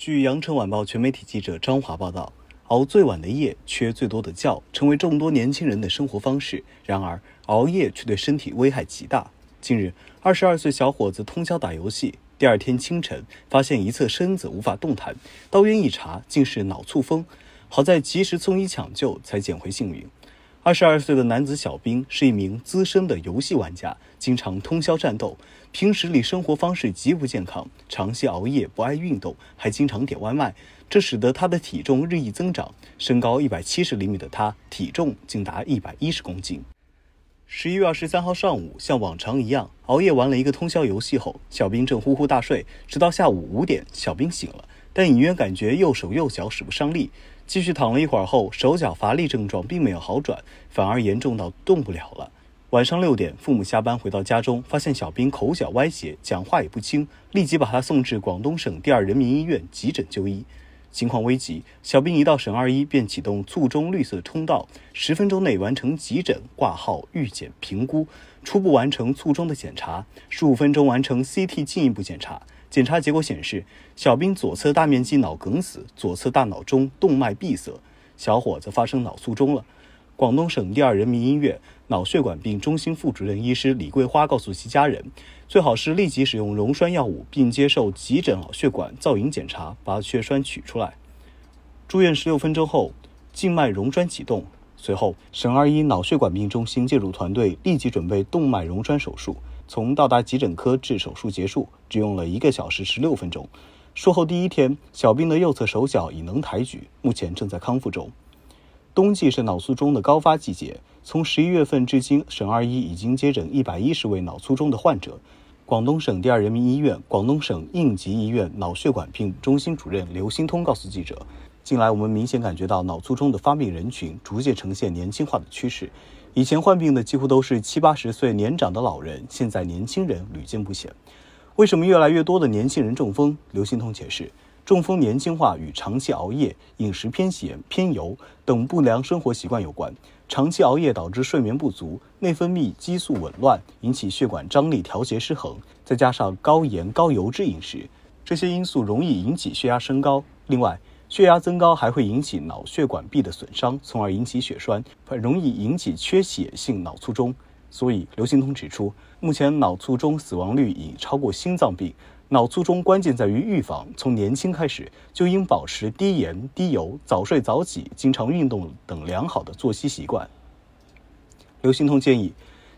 据羊城晚报全媒体记者张华报道，熬最晚的夜，缺最多的觉，成为众多年轻人的生活方式。然而，熬夜却对身体危害极大。近日，二十二岁小伙子通宵打游戏，第二天清晨发现一侧身子无法动弹，到院一查，竟是脑卒风。好在及时送医抢救，才捡回性命。二十二岁的男子小兵是一名资深的游戏玩家，经常通宵战斗。平时里生活方式极不健康，长期熬夜，不爱运动，还经常点外卖，这使得他的体重日益增长。身高一百七十厘米的他，体重竟达一百一十公斤。十一月二十三号上午，像往常一样熬夜玩了一个通宵游戏后，小兵正呼呼大睡，直到下午五点，小兵醒了，但隐约感觉右手右脚使不上力。继续躺了一会儿后，手脚乏力症状并没有好转，反而严重到动不了了。晚上六点，父母下班回到家中，发现小兵口角歪斜，讲话也不清，立即把他送至广东省第二人民医院急诊就医。情况危急，小兵一到省二医便启动卒中绿色通道，十分钟内完成急诊、挂号、预检、评估，初步完成卒中的检查，十五分钟完成 CT 进一步检查。检查结果显示，小兵左侧大面积脑梗死，左侧大脑中动脉闭塞，小伙子发生脑卒中了。广东省第二人民医院脑血管病中心副主任医师李桂花告诉其家人，最好是立即使用溶栓药物，并接受急诊脑血管造影检查，把血栓取出来。住院十六分钟后，静脉溶栓启动，随后省二医脑血管病中心介入团队立即准备动脉溶栓手术。从到达急诊科至手术结束，只用了一个小时十六分钟。术后第一天，小兵的右侧手脚已能抬举，目前正在康复中。冬季是脑卒中的高发季节，从十一月份至今，省二医已经接诊一百一十位脑卒中的患者。广东省第二人民医院、广东省应急医院脑血管病中心主任刘新通告诉记者：“近来我们明显感觉到脑卒中的发病人群逐渐呈现年轻化的趋势。以前患病的几乎都是七八十岁年长的老人，现在年轻人屡见不鲜。为什么越来越多的年轻人中风？”刘新通解释。中风年轻化与长期熬夜、饮食偏咸、偏油等不良生活习惯有关。长期熬夜导致睡眠不足、内分泌激素紊乱，引起血管张力调节失衡。再加上高盐高油脂饮食，这些因素容易引起血压升高。另外，血压增高还会引起脑血管壁的损伤，从而引起血栓，很容易引起缺血性脑卒中。所以，刘新通指出，目前脑卒中死亡率已超过心脏病。脑卒中关键在于预防，从年轻开始就应保持低盐、低油、早睡早起、经常运动等良好的作息习惯。刘新通建议，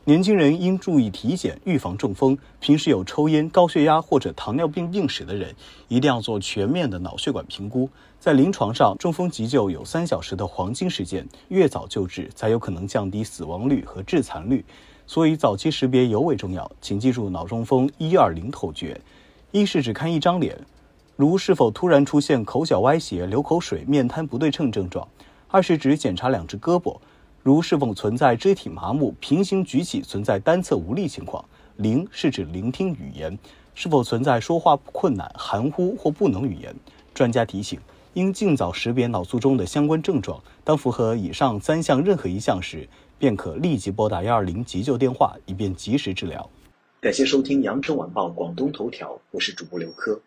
年轻人应注意体检，预防中风。平时有抽烟、高血压或者糖尿病病史的人，一定要做全面的脑血管评估。在临床上，中风急救有三小时的黄金时间，越早救治，才有可能降低死亡率和致残率。所以，早期识别尤为重要。请记住脑中风一二零口诀。一是只看一张脸，如是否突然出现口角歪斜、流口水、面瘫不对称症状；二是只检查两只胳膊，如是否存在肢体麻木、平行举起存在单侧无力情况；零是指聆听语言，是否存在说话困难、含糊或不能语言。专家提醒，应尽早识别脑卒中的相关症状，当符合以上三项任何一项时，便可立即拨打幺二零急救电话，以便及时治疗。感谢收听《羊城晚报广东头条》，我是主播刘科。